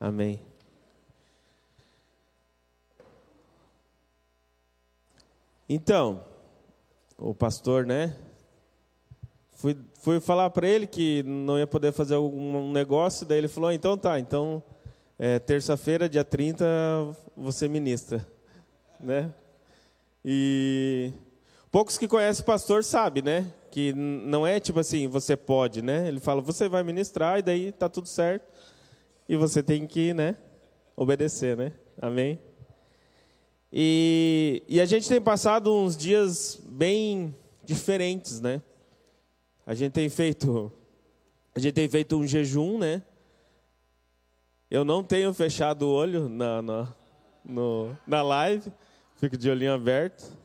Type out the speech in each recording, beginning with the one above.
Amém. Então, o pastor, né? Fui, fui falar para ele que não ia poder fazer um negócio, daí ele falou: então tá, então é, terça-feira, dia 30, você ministra, né? E poucos que conhecem o pastor sabem, né? Que não é tipo assim, você pode, né? Ele fala, você vai ministrar e daí tá tudo certo. E você tem que, né? Obedecer, né? Amém? E, e a gente tem passado uns dias bem diferentes, né? A gente tem feito, a gente tem feito um jejum, né? Eu não tenho fechado o olho na, na, no, na live, fico de olhinho aberto,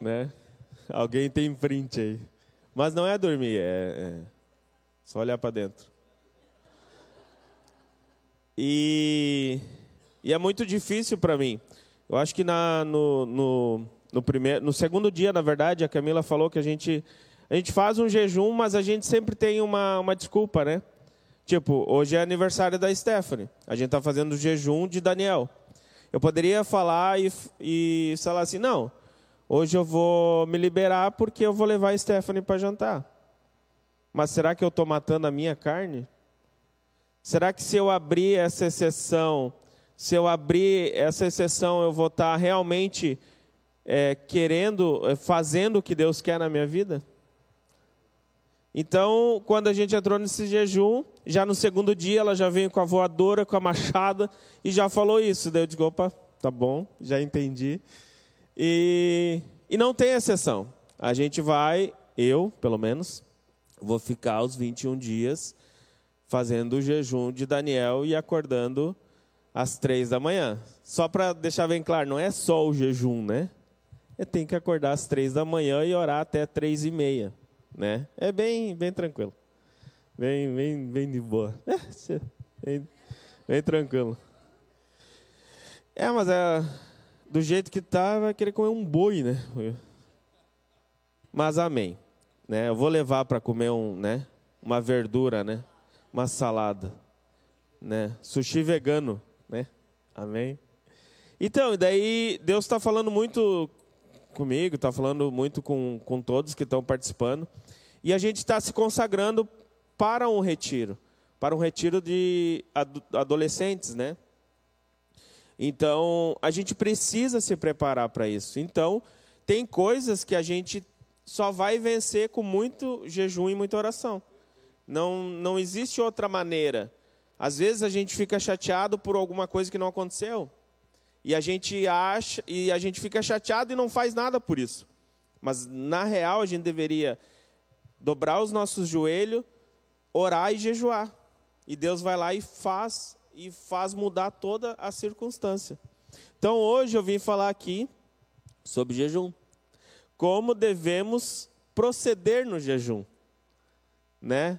né? Alguém tem print aí, mas não é dormir, é, é só olhar para dentro. E e é muito difícil para mim. Eu acho que na, no, no, no, no segundo dia, na verdade, a Camila falou que a gente, a gente faz um jejum, mas a gente sempre tem uma, uma desculpa, né? Tipo, hoje é aniversário da Stephanie. A gente está fazendo o jejum de Daniel. Eu poderia falar e, e falar assim, não, hoje eu vou me liberar porque eu vou levar a Stephanie para jantar. Mas será que eu estou matando a minha carne? Será que se eu abrir essa exceção se eu abrir essa exceção, eu vou estar realmente é, querendo, é, fazendo o que Deus quer na minha vida? Então, quando a gente entrou nesse jejum, já no segundo dia ela já veio com a voadora, com a machada e já falou isso. Daí eu digo, opa, tá bom, já entendi. E, e não tem exceção. A gente vai, eu pelo menos, vou ficar os 21 dias fazendo o jejum de Daniel e acordando às três da manhã. Só para deixar bem claro, não é só o jejum, né? É tem que acordar às três da manhã e orar até três e meia, né? É bem, bem tranquilo, bem, bem, bem de boa, é, bem, bem tranquilo. É, mas é do jeito que tá, vai querer comer um boi, né? Mas amém, né? Eu vou levar para comer um, né? Uma verdura, né? Uma salada, né? Sushi vegano né? Amém? Então, e daí Deus está falando muito comigo, está falando muito com, com todos que estão participando. E a gente está se consagrando para um retiro, para um retiro de adolescentes, né? Então, a gente precisa se preparar para isso. Então, tem coisas que a gente só vai vencer com muito jejum e muita oração. Não, não existe outra maneira. Às vezes a gente fica chateado por alguma coisa que não aconteceu. E a gente acha e a gente fica chateado e não faz nada por isso. Mas na real a gente deveria dobrar os nossos joelhos, orar e jejuar. E Deus vai lá e faz e faz mudar toda a circunstância. Então hoje eu vim falar aqui sobre jejum. Como devemos proceder no jejum, né?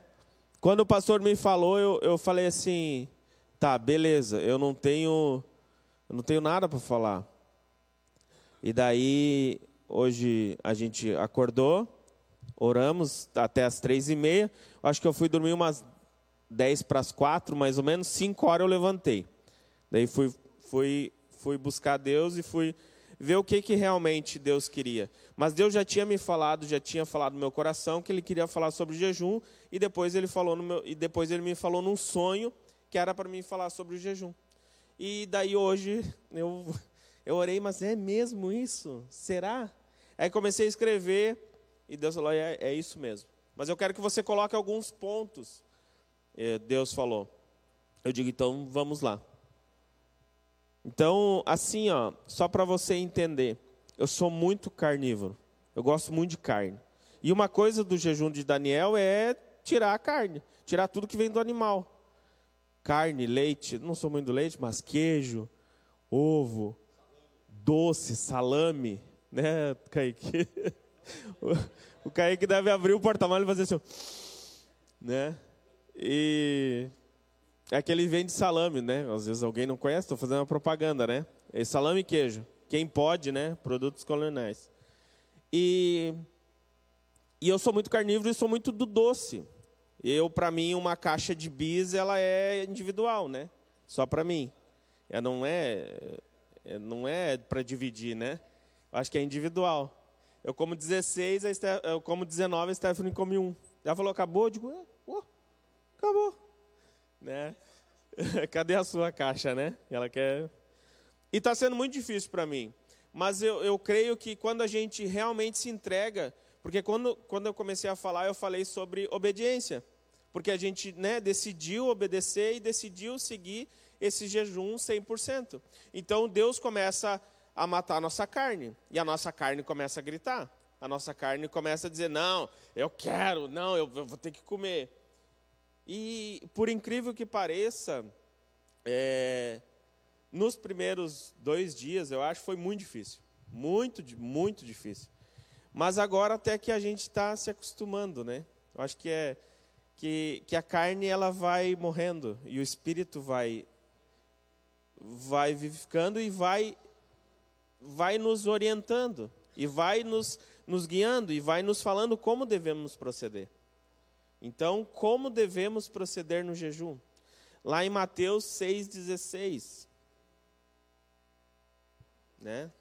Quando o pastor me falou, eu, eu falei assim: tá, beleza, eu não tenho, eu não tenho nada para falar. E daí, hoje a gente acordou, oramos até as três e meia. Acho que eu fui dormir umas dez para as quatro, mais ou menos. Cinco horas eu levantei. Daí fui, fui, fui buscar Deus e fui ver o que, que realmente Deus queria. Mas Deus já tinha me falado, já tinha falado no meu coração que Ele queria falar sobre jejum e depois Ele falou meu, e depois Ele me falou num sonho que era para mim falar sobre o jejum. E daí hoje eu eu orei, mas é mesmo isso? Será? Aí comecei a escrever e Deus falou é, é isso mesmo. Mas eu quero que você coloque alguns pontos. Eh, Deus falou. Eu digo então vamos lá. Então, assim, ó, só para você entender, eu sou muito carnívoro. Eu gosto muito de carne. E uma coisa do jejum de Daniel é tirar a carne, tirar tudo que vem do animal. Carne, leite, não sou muito do leite, mas queijo, ovo, doce, salame, né, Kaique? O Kaique deve abrir o porta-malas e fazer assim, né? E é que ele vende salame, né? Às vezes alguém não conhece, estou fazendo uma propaganda, né? É salame e queijo. Quem pode, né? Produtos coloniais. E, e eu sou muito carnívoro e sou muito do doce. Eu, para mim, uma caixa de bis, ela é individual, né? Só para mim. Ela não é, é não é para dividir, né? Eu acho que é individual. Eu como 16, a Steph, eu como 19, a Stephanie come um. Ela falou, acabou? Eu digo, é, oh, acabou. Né? Cadê a sua caixa, né? Ela quer... E está sendo muito difícil para mim. Mas eu, eu creio que quando a gente realmente se entrega porque quando, quando eu comecei a falar, eu falei sobre obediência. Porque a gente né, decidiu obedecer e decidiu seguir esse jejum 100%. Então Deus começa a matar a nossa carne. E a nossa carne começa a gritar. A nossa carne começa a dizer: não, eu quero, não, eu, eu vou ter que comer. E por incrível que pareça, é, nos primeiros dois dias, eu acho, foi muito difícil. Muito, muito difícil. Mas agora até que a gente está se acostumando, né? Eu acho que é que, que a carne ela vai morrendo e o espírito vai vai vivificando e vai vai nos orientando e vai nos nos guiando e vai nos falando como devemos proceder. Então, como devemos proceder no jejum? Lá em Mateus 6:16, né?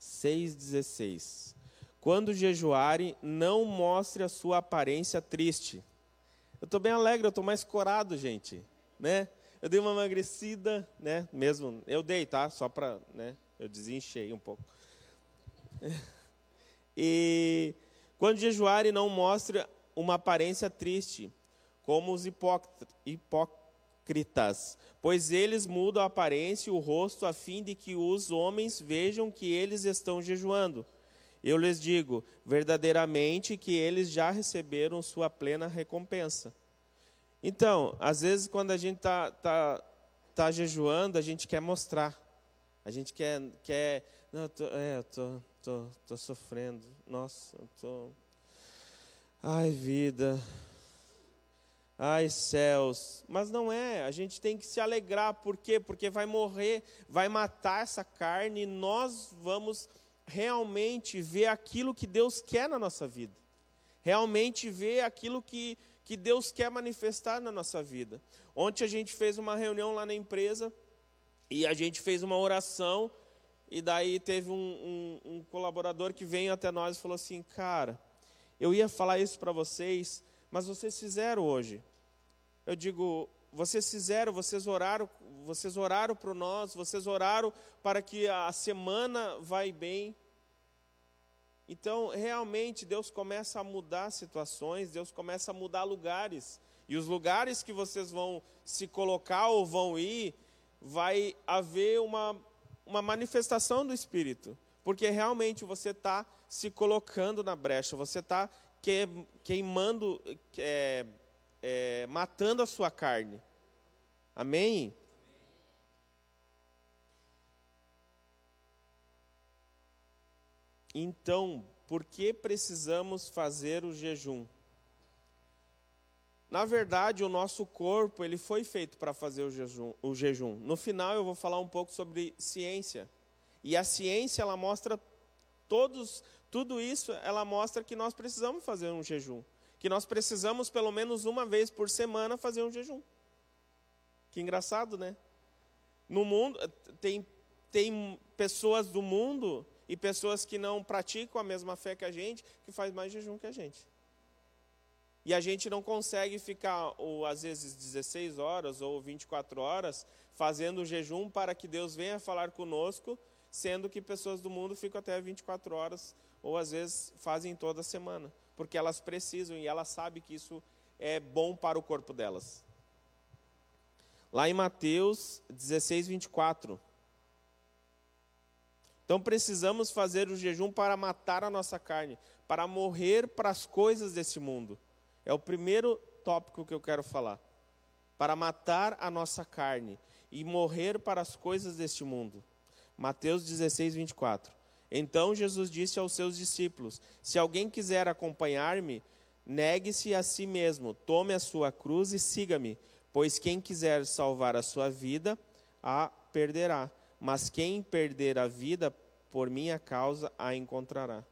6,16. Quando jejuarem, não mostre a sua aparência triste. Eu estou bem alegre, eu estou mais corado, gente. Né? Eu dei uma emagrecida, né? Mesmo, eu dei, tá? Só para, né? Eu desenchei um pouco. E quando jejuarem, não mostre uma aparência triste, como os hipócritas, pois eles mudam a aparência e o rosto a fim de que os homens vejam que eles estão jejuando. Eu lhes digo, verdadeiramente, que eles já receberam sua plena recompensa. Então, às vezes, quando a gente está tá, tá jejuando, a gente quer mostrar. A gente quer. quer não, eu tô, é, eu tô, tô, tô sofrendo. Nossa, eu tô. Ai, vida. Ai, céus. Mas não é, a gente tem que se alegrar. Por quê? Porque vai morrer, vai matar essa carne e nós vamos realmente ver aquilo que Deus quer na nossa vida. Realmente ver aquilo que, que Deus quer manifestar na nossa vida. Ontem a gente fez uma reunião lá na empresa e a gente fez uma oração. E daí teve um, um, um colaborador que veio até nós e falou assim: Cara, eu ia falar isso para vocês mas vocês fizeram hoje. Eu digo, vocês fizeram, vocês oraram, vocês oraram para nós, vocês oraram para que a semana vai bem. Então, realmente, Deus começa a mudar situações, Deus começa a mudar lugares. E os lugares que vocês vão se colocar ou vão ir, vai haver uma, uma manifestação do Espírito. Porque realmente você está se colocando na brecha, você está queimando, é, é, matando a sua carne. Amém? Então, por que precisamos fazer o jejum? Na verdade, o nosso corpo ele foi feito para fazer o jejum, o jejum. No final, eu vou falar um pouco sobre ciência. E a ciência ela mostra todos tudo isso, ela mostra que nós precisamos fazer um jejum. Que nós precisamos, pelo menos uma vez por semana, fazer um jejum. Que engraçado, né? No mundo, tem, tem pessoas do mundo e pessoas que não praticam a mesma fé que a gente, que faz mais jejum que a gente. E a gente não consegue ficar, ou, às vezes, 16 horas ou 24 horas fazendo jejum para que Deus venha falar conosco, sendo que pessoas do mundo ficam até 24 horas ou às vezes fazem toda semana, porque elas precisam e elas sabem que isso é bom para o corpo delas. Lá em Mateus 16, 24. Então precisamos fazer o jejum para matar a nossa carne, para morrer para as coisas desse mundo. É o primeiro tópico que eu quero falar. Para matar a nossa carne e morrer para as coisas deste mundo. Mateus 16, 24. Então Jesus disse aos seus discípulos: Se alguém quiser acompanhar-me, negue-se a si mesmo, tome a sua cruz e siga-me. Pois quem quiser salvar a sua vida, a perderá. Mas quem perder a vida por minha causa, a encontrará.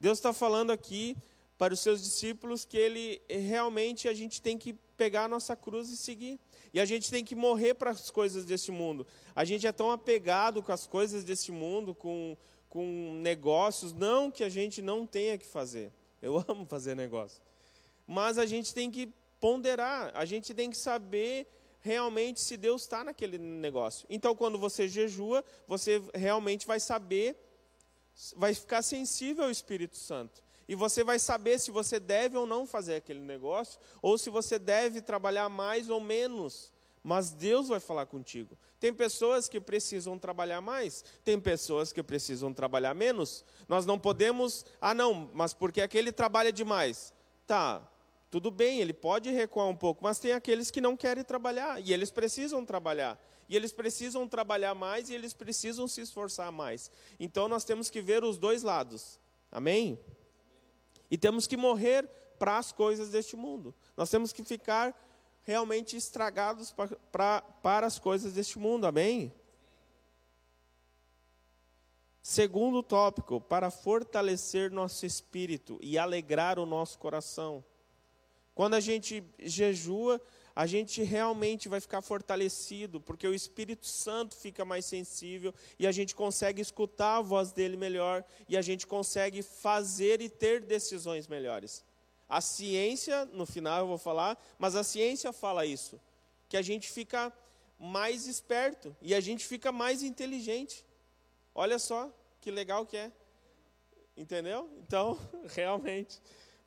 Deus está falando aqui para os seus discípulos que ele realmente a gente tem que pegar a nossa cruz e seguir. E a gente tem que morrer para as coisas desse mundo. A gente é tão apegado com as coisas desse mundo, com, com negócios, não que a gente não tenha que fazer. Eu amo fazer negócio. Mas a gente tem que ponderar, a gente tem que saber realmente se Deus está naquele negócio. Então, quando você jejua, você realmente vai saber, vai ficar sensível ao Espírito Santo. E você vai saber se você deve ou não fazer aquele negócio, ou se você deve trabalhar mais ou menos. Mas Deus vai falar contigo. Tem pessoas que precisam trabalhar mais, tem pessoas que precisam trabalhar menos. Nós não podemos, ah, não, mas porque aquele trabalha demais. Tá, tudo bem, ele pode recuar um pouco, mas tem aqueles que não querem trabalhar, e eles precisam trabalhar. E eles precisam trabalhar mais e eles precisam se esforçar mais. Então nós temos que ver os dois lados. Amém? E temos que morrer para as coisas deste mundo. Nós temos que ficar realmente estragados pra, pra, para as coisas deste mundo. Amém? Segundo tópico, para fortalecer nosso espírito e alegrar o nosso coração. Quando a gente jejua, a gente realmente vai ficar fortalecido, porque o Espírito Santo fica mais sensível e a gente consegue escutar a voz dele melhor e a gente consegue fazer e ter decisões melhores. A ciência, no final eu vou falar, mas a ciência fala isso, que a gente fica mais esperto e a gente fica mais inteligente. Olha só que legal que é. Entendeu? Então, realmente,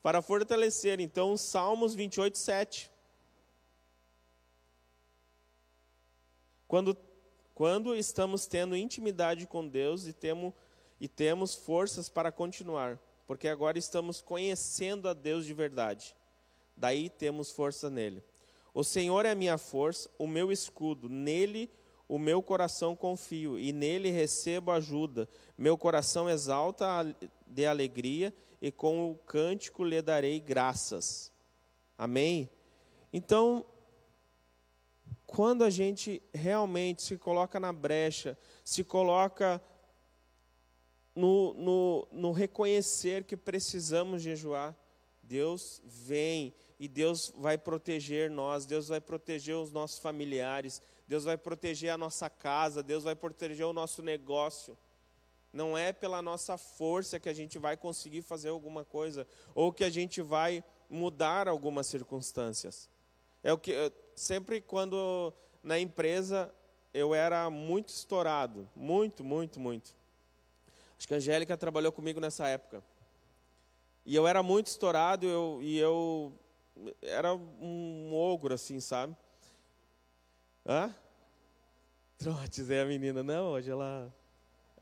para fortalecer, então, Salmos 28, 7. Quando, quando estamos tendo intimidade com Deus e, temo, e temos forças para continuar, porque agora estamos conhecendo a Deus de verdade. Daí temos força nele. O Senhor é a minha força, o meu escudo, nele o meu coração confio e nele recebo ajuda. Meu coração exalta de alegria e com o cântico lhe darei graças. Amém? Então, quando a gente realmente se coloca na brecha, se coloca no, no, no reconhecer que precisamos jejuar, Deus vem e Deus vai proteger nós, Deus vai proteger os nossos familiares, Deus vai proteger a nossa casa, Deus vai proteger o nosso negócio. Não é pela nossa força que a gente vai conseguir fazer alguma coisa ou que a gente vai mudar algumas circunstâncias. É o que sempre quando na empresa eu era muito estourado, muito, muito, muito. Acho que a Angélica trabalhou comigo nessa época. E eu era muito estourado eu, e eu era um ogro, assim, sabe? Hã? Trotes, é a menina. Não, hoje ela,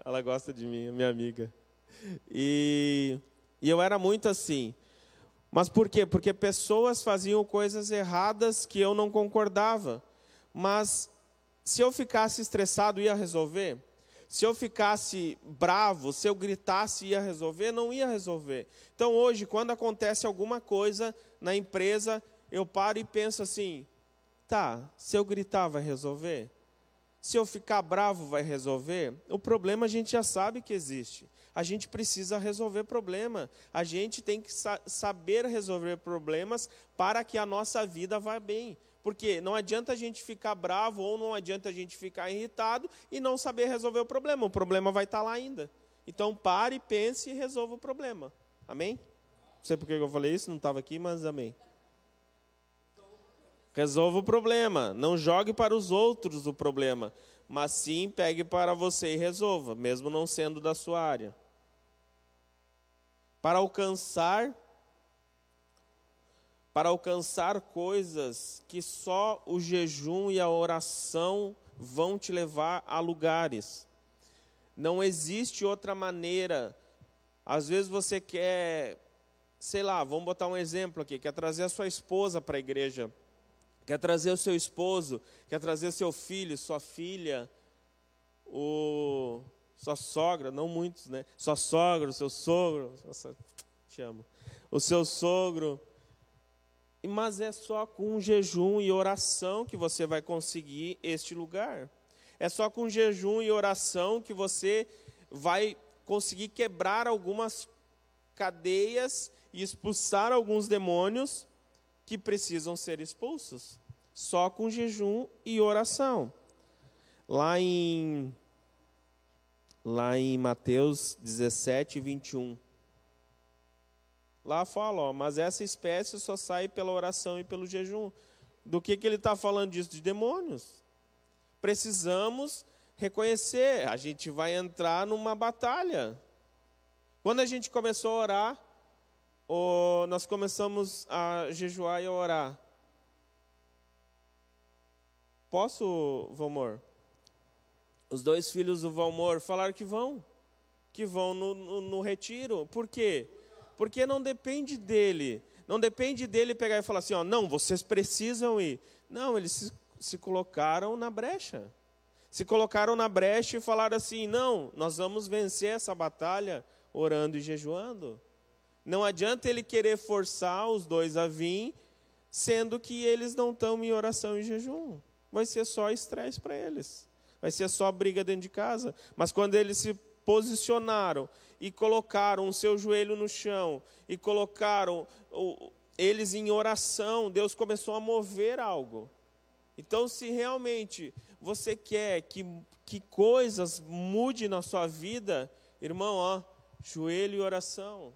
ela gosta de mim, minha amiga. E, e eu era muito assim. Mas por quê? Porque pessoas faziam coisas erradas que eu não concordava. Mas se eu ficasse estressado, ia resolver? Se eu ficasse bravo, se eu gritasse, ia resolver? Não ia resolver. Então hoje, quando acontece alguma coisa na empresa, eu paro e penso assim: tá, se eu gritar, vai resolver? Se eu ficar bravo, vai resolver? O problema a gente já sabe que existe a gente precisa resolver problema. A gente tem que sa saber resolver problemas para que a nossa vida vá bem. Porque não adianta a gente ficar bravo ou não adianta a gente ficar irritado e não saber resolver o problema. O problema vai estar lá ainda. Então pare, pense e resolva o problema. Amém? Não sei por que eu falei isso, não estava aqui, mas amém. Resolva o problema. Não jogue para os outros o problema, mas sim pegue para você e resolva, mesmo não sendo da sua área para alcançar para alcançar coisas que só o jejum e a oração vão te levar a lugares. Não existe outra maneira. Às vezes você quer, sei lá, vamos botar um exemplo aqui, quer trazer a sua esposa para a igreja, quer trazer o seu esposo, quer trazer seu filho, sua filha, o sua sogra, não muitos, né? Sua sogra, o seu sogro, nossa, te amo. O seu sogro. Mas é só com jejum e oração que você vai conseguir este lugar. É só com jejum e oração que você vai conseguir quebrar algumas cadeias e expulsar alguns demônios que precisam ser expulsos, só com jejum e oração. Lá em lá em Mateus 17, 21. Lá fala, ó, mas essa espécie só sai pela oração e pelo jejum. Do que, que ele está falando disso? De demônios. Precisamos reconhecer, a gente vai entrar numa batalha. Quando a gente começou a orar, nós começamos a jejuar e a orar. Posso, Valmor? Os dois filhos do Valmor falaram que vão, que vão no, no, no retiro. Por quê? Porque não depende dele. Não depende dele pegar e falar assim, ó, não, vocês precisam ir. Não, eles se, se colocaram na brecha. Se colocaram na brecha e falaram assim, não, nós vamos vencer essa batalha orando e jejuando. Não adianta ele querer forçar os dois a vir, sendo que eles não estão em oração e jejum. Vai ser só estresse para eles vai ser só briga dentro de casa. Mas quando eles se posicionaram e colocaram o seu joelho no chão e colocaram o, eles em oração, Deus começou a mover algo. Então, se realmente você quer que, que coisas mudem na sua vida, irmão, ó, joelho e oração.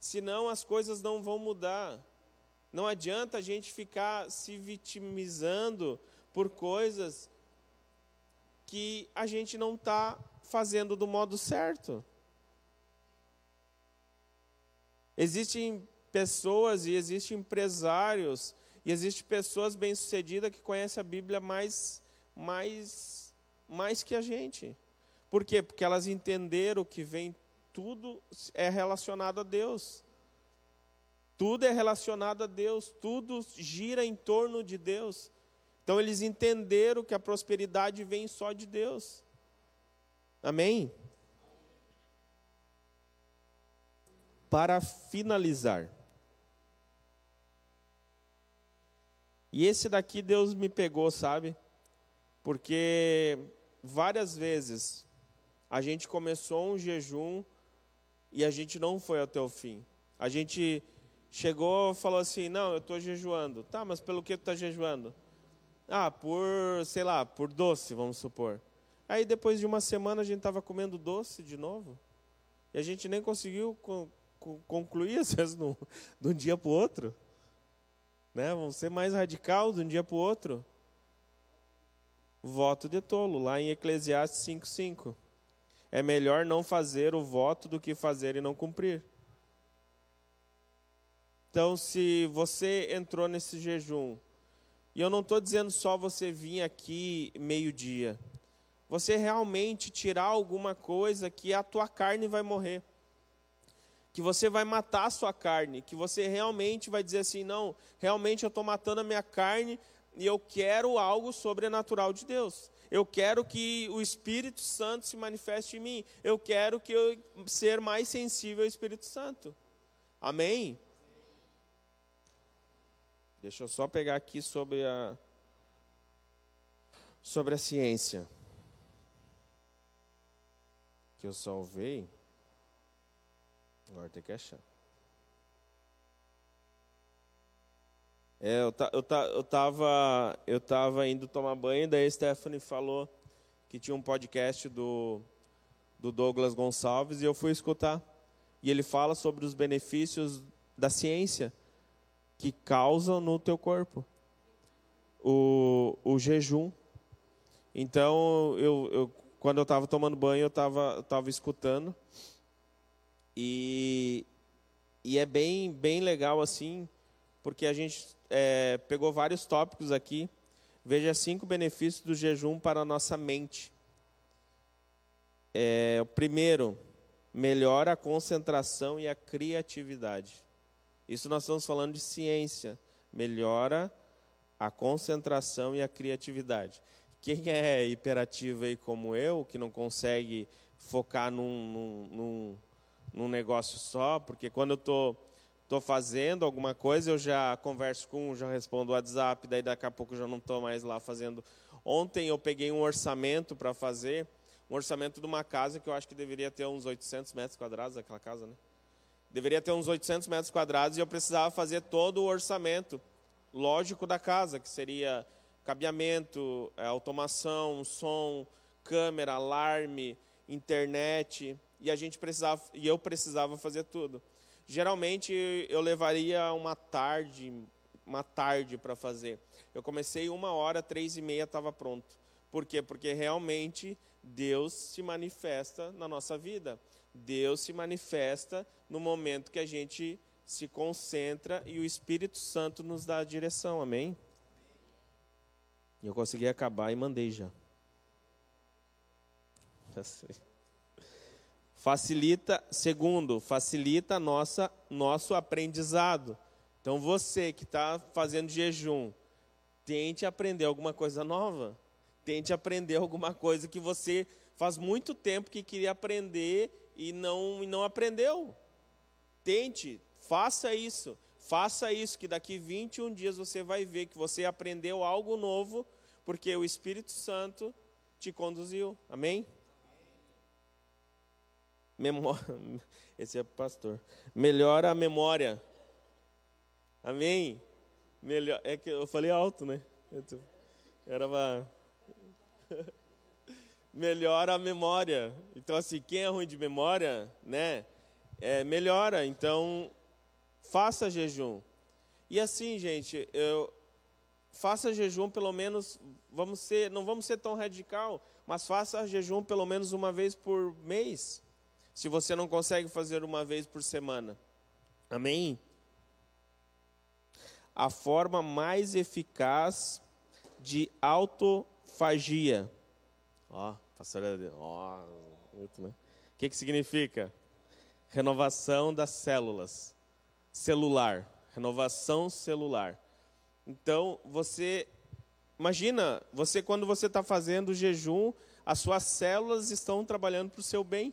Senão as coisas não vão mudar. Não adianta a gente ficar se vitimizando por coisas que a gente não está fazendo do modo certo. Existem pessoas e existem empresários e existem pessoas bem-sucedidas que conhecem a Bíblia mais, mais, mais que a gente. Por quê? Porque elas entenderam que vem tudo é relacionado a Deus. Tudo é relacionado a Deus, tudo gira em torno de Deus. Então eles entenderam que a prosperidade vem só de Deus. Amém? Para finalizar. E esse daqui Deus me pegou, sabe? Porque várias vezes a gente começou um jejum e a gente não foi até o fim. A gente chegou falou assim: Não, eu estou jejuando. Tá, mas pelo que tu está jejuando? Ah, por, sei lá, por doce, vamos supor. Aí depois de uma semana a gente estava comendo doce de novo. E a gente nem conseguiu concluir, às vezes, no, de um dia para o outro. Né? Vamos ser mais radical de um dia para o outro. Voto de tolo, lá em Eclesiastes 5,5. É melhor não fazer o voto do que fazer e não cumprir. Então, se você entrou nesse jejum e eu não estou dizendo só você vir aqui meio-dia. Você realmente tirar alguma coisa que a tua carne vai morrer. Que você vai matar a sua carne. Que você realmente vai dizer assim: não, realmente eu estou matando a minha carne e eu quero algo sobrenatural de Deus. Eu quero que o Espírito Santo se manifeste em mim. Eu quero que eu ser mais sensível ao Espírito Santo. Amém? Deixa eu só pegar aqui sobre a sobre a ciência que eu salvei. Agora tem que achar. É, eu, eu, eu, tava, eu tava indo tomar banho, daí a Stephanie falou que tinha um podcast do, do Douglas Gonçalves e eu fui escutar. E ele fala sobre os benefícios da ciência que causam no teu corpo. O, o jejum. Então, eu, eu quando eu estava tomando banho, eu estava tava escutando. E, e é bem, bem legal assim, porque a gente é, pegou vários tópicos aqui. Veja cinco benefícios do jejum para a nossa mente. É, o primeiro, melhora a concentração e a criatividade. Isso nós estamos falando de ciência. Melhora a concentração e a criatividade. Quem é hiperativo aí como eu, que não consegue focar num, num, num, negócio só, porque quando eu estou tô fazendo alguma coisa, eu já converso com um, já respondo o WhatsApp, daí daqui a pouco eu já não estou mais lá fazendo. Ontem eu peguei um orçamento para fazer, um orçamento de uma casa que eu acho que deveria ter uns 800 metros quadrados, aquela casa, né? Deveria ter uns 800 metros quadrados e eu precisava fazer todo o orçamento lógico da casa, que seria cabeamento, é, automação, som, câmera, alarme, internet, e a gente precisava e eu precisava fazer tudo. Geralmente eu levaria uma tarde, uma tarde para fazer. Eu comecei uma hora, três e meia estava pronto. Por quê? Porque realmente Deus se manifesta na nossa vida. Deus se manifesta no momento que a gente se concentra e o Espírito Santo nos dá a direção. Amém? E eu consegui acabar e mandei já. Facilita, segundo, facilita nossa, nosso aprendizado. Então você que está fazendo jejum, tente aprender alguma coisa nova. Tente aprender alguma coisa que você faz muito tempo que queria aprender e não, e não aprendeu. Tente, faça isso. Faça isso, que daqui 21 dias você vai ver que você aprendeu algo novo, porque o Espírito Santo te conduziu. Amém? Memória. Esse é pastor. Melhora a memória. Amém? Melhor. É que eu falei alto, né? Era uma melhora a memória. Então, assim, quem é ruim de memória, né, é, melhora. Então, faça jejum. E assim, gente, eu faça jejum pelo menos, vamos ser, não vamos ser tão radical, mas faça jejum pelo menos uma vez por mês. Se você não consegue fazer uma vez por semana. Amém? A forma mais eficaz de autofagia Ó, pastora, ó, muito, né? O que, que significa? Renovação das células. Celular. Renovação celular. Então, você. Imagina, você quando você está fazendo jejum, as suas células estão trabalhando para o seu bem.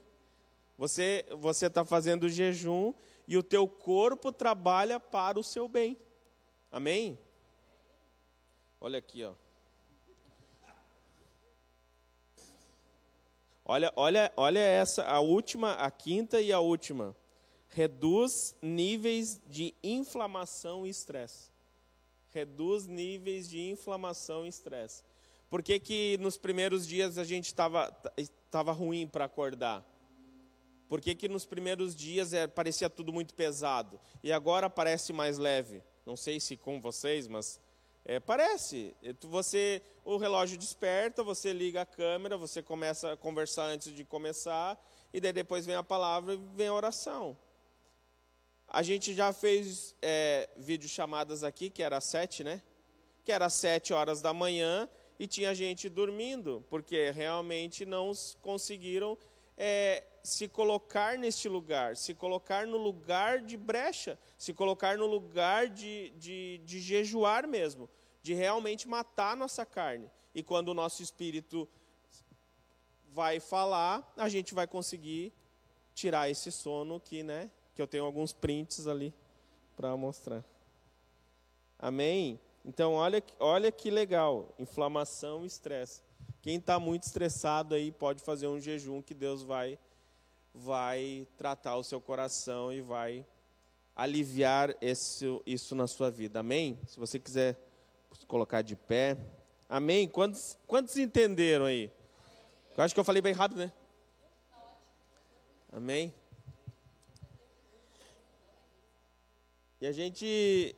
Você você está fazendo jejum e o teu corpo trabalha para o seu bem. Amém? Olha aqui, ó. Olha, olha, olha essa, a última, a quinta e a última. Reduz níveis de inflamação e estresse. Reduz níveis de inflamação e estresse. Por que, que nos primeiros dias a gente estava ruim para acordar? Por que, que nos primeiros dias é, parecia tudo muito pesado? E agora parece mais leve? Não sei se com vocês, mas é, parece. Você, o relógio desperta, você liga a câmera, você começa a conversar antes de começar, e daí depois vem a palavra e vem a oração. A gente já fez é, vídeo chamadas aqui, que era sete, né? Que era sete horas da manhã e tinha gente dormindo, porque realmente não conseguiram é, se colocar neste lugar, se colocar no lugar de brecha, se colocar no lugar de, de, de jejuar mesmo, de realmente matar a nossa carne. E quando o nosso espírito vai falar, a gente vai conseguir tirar esse sono que, né, que eu tenho alguns prints ali para mostrar. Amém? Então, olha, olha que legal, inflamação e estresse. Quem está muito estressado aí pode fazer um jejum que Deus vai vai tratar o seu coração e vai aliviar esse, isso na sua vida. Amém? Se você quiser colocar de pé. Amém? Quantos, quantos entenderam aí? Eu acho que eu falei bem rápido, né? Amém? E a gente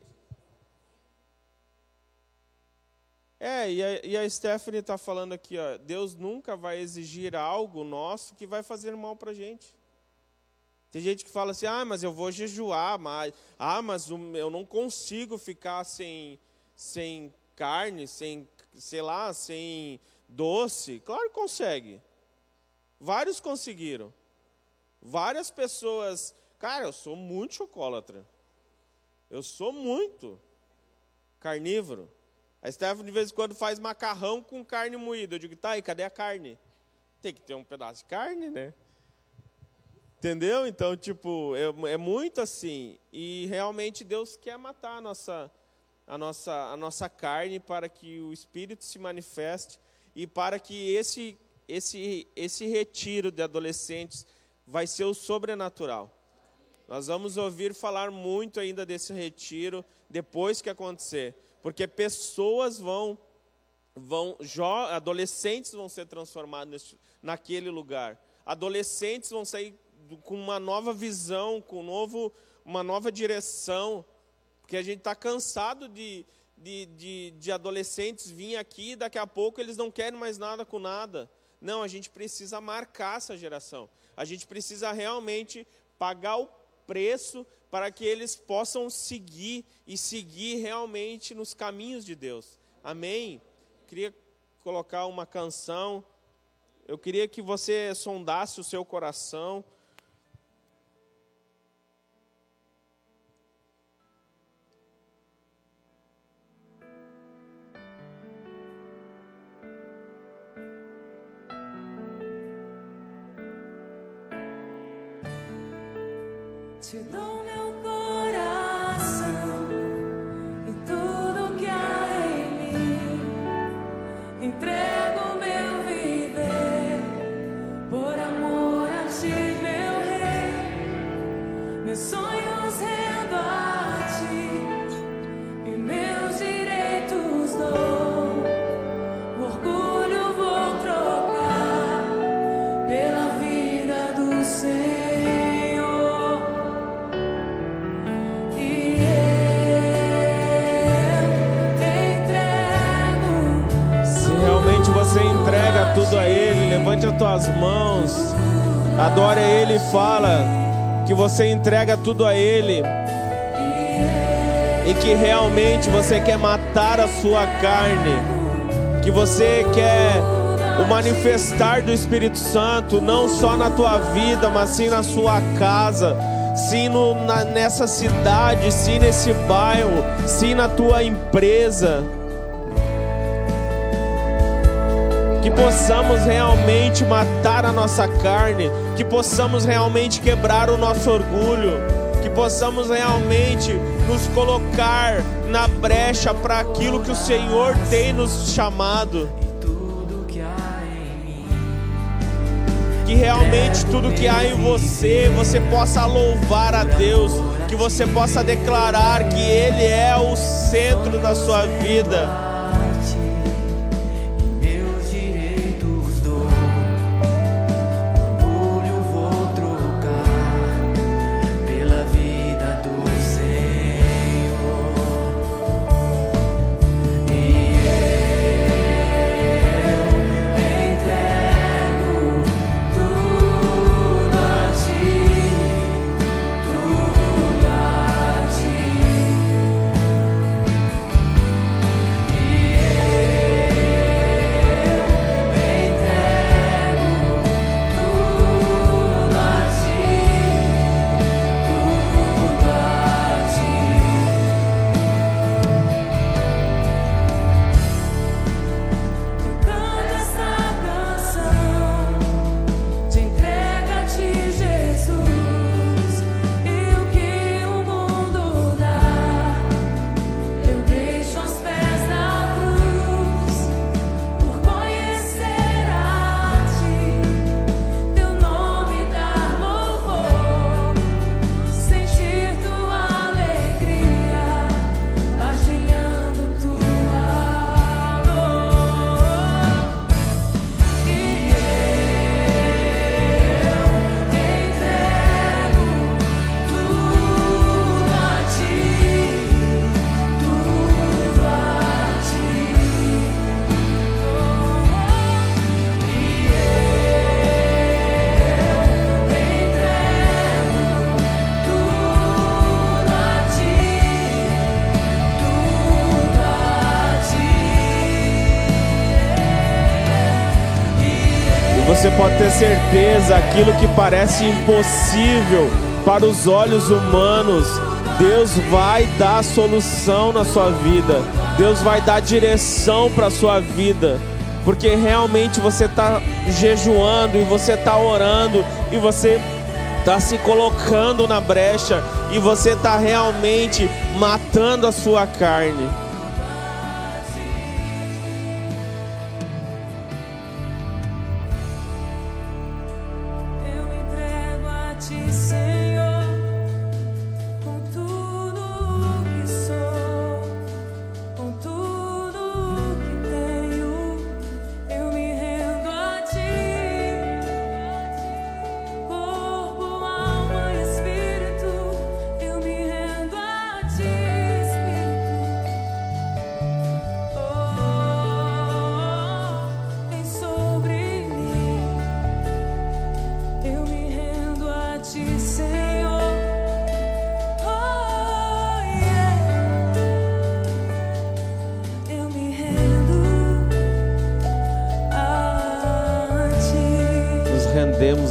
É, e a, e a Stephanie está falando aqui, ó, Deus nunca vai exigir algo nosso que vai fazer mal para a gente. Tem gente que fala assim, ah, mas eu vou jejuar, mas, ah, mas eu não consigo ficar sem, sem carne, sem, sei lá, sem doce. Claro que consegue. Vários conseguiram. Várias pessoas. Cara, eu sou muito chocolatra. Eu sou muito carnívoro. A Stephanie de vez em quando faz macarrão com carne moída. Eu digo, tá aí, cadê a carne? Tem que ter um pedaço de carne, né? Entendeu? Então, tipo, é, é muito assim. E realmente Deus quer matar a nossa, a, nossa, a nossa carne para que o Espírito se manifeste e para que esse, esse, esse retiro de adolescentes vai ser o sobrenatural. Nós vamos ouvir falar muito ainda desse retiro depois que acontecer, porque pessoas vão vão adolescentes vão ser transformados naquele lugar. Adolescentes vão sair com uma nova visão, com um novo, uma nova direção, porque a gente está cansado de, de, de, de adolescentes vir aqui e daqui a pouco eles não querem mais nada com nada. Não, a gente precisa marcar essa geração. A gente precisa realmente pagar o preço para que eles possam seguir e seguir realmente nos caminhos de Deus. Amém? Queria colocar uma canção. Eu queria que você sondasse o seu coração. Te dou meu as mãos, adore a Ele e fala que você entrega tudo a Ele. E que realmente você quer matar a sua carne, que você quer o manifestar do Espírito Santo, não só na tua vida, mas sim na sua casa, sim no, na, nessa cidade, sim nesse bairro, sim na tua empresa. Que possamos realmente matar a nossa carne, que possamos realmente quebrar o nosso orgulho, que possamos realmente nos colocar na brecha para aquilo que o Senhor tem nos chamado. Que realmente tudo que há em você, você possa louvar a Deus, que você possa declarar que Ele é o centro da sua vida. Aquilo que parece impossível para os olhos humanos, Deus vai dar solução na sua vida. Deus vai dar direção para a sua vida. Porque realmente você está jejuando e você está orando e você está se colocando na brecha e você está realmente matando a sua carne.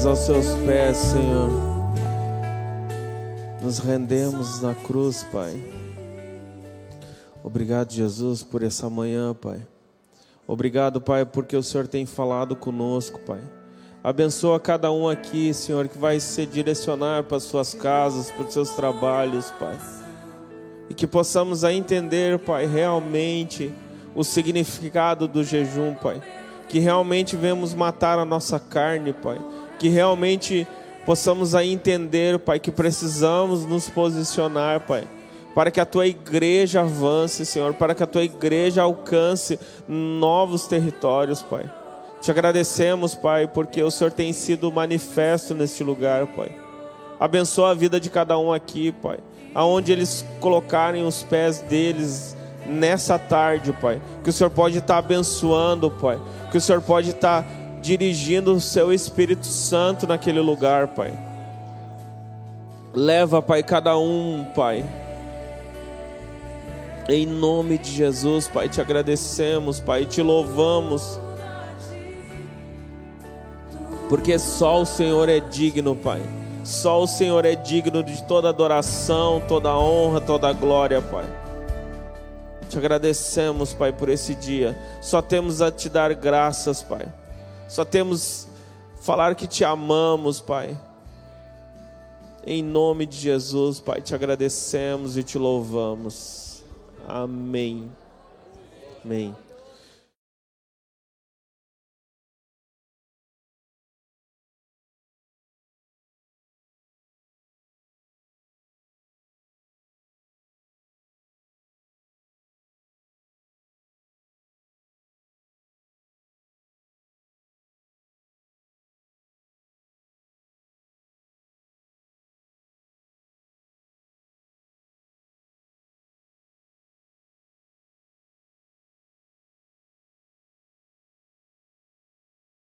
Aos seus pés, Senhor. Nos rendemos na cruz, Pai. Obrigado, Jesus, por essa manhã, Pai. Obrigado, Pai, porque o Senhor tem falado conosco, Pai. Abençoa cada um aqui, Senhor, que vai se direcionar para suas casas, para os seus trabalhos, Pai. E que possamos a entender, Pai, realmente o significado do jejum, Pai. Que realmente vemos matar a nossa carne, Pai. Que realmente possamos a entender, Pai, que precisamos nos posicionar, Pai. Para que a tua igreja avance, Senhor, para que a tua igreja alcance novos territórios, Pai. Te agradecemos, Pai, porque o Senhor tem sido manifesto neste lugar, Pai. Abençoa a vida de cada um aqui, Pai. Aonde eles colocarem os pés deles nessa tarde, Pai. Que o Senhor pode estar abençoando, Pai. Que o Senhor pode estar dirigindo o seu Espírito Santo naquele lugar, Pai. Leva, Pai, cada um, Pai. Em nome de Jesus, Pai, te agradecemos, Pai, te louvamos. Porque só o Senhor é digno, Pai. Só o Senhor é digno de toda adoração, toda honra, toda glória, Pai. Te agradecemos, Pai, por esse dia. Só temos a te dar graças, Pai. Só temos falar que te amamos, Pai. Em nome de Jesus, Pai, te agradecemos e te louvamos. Amém. Amém.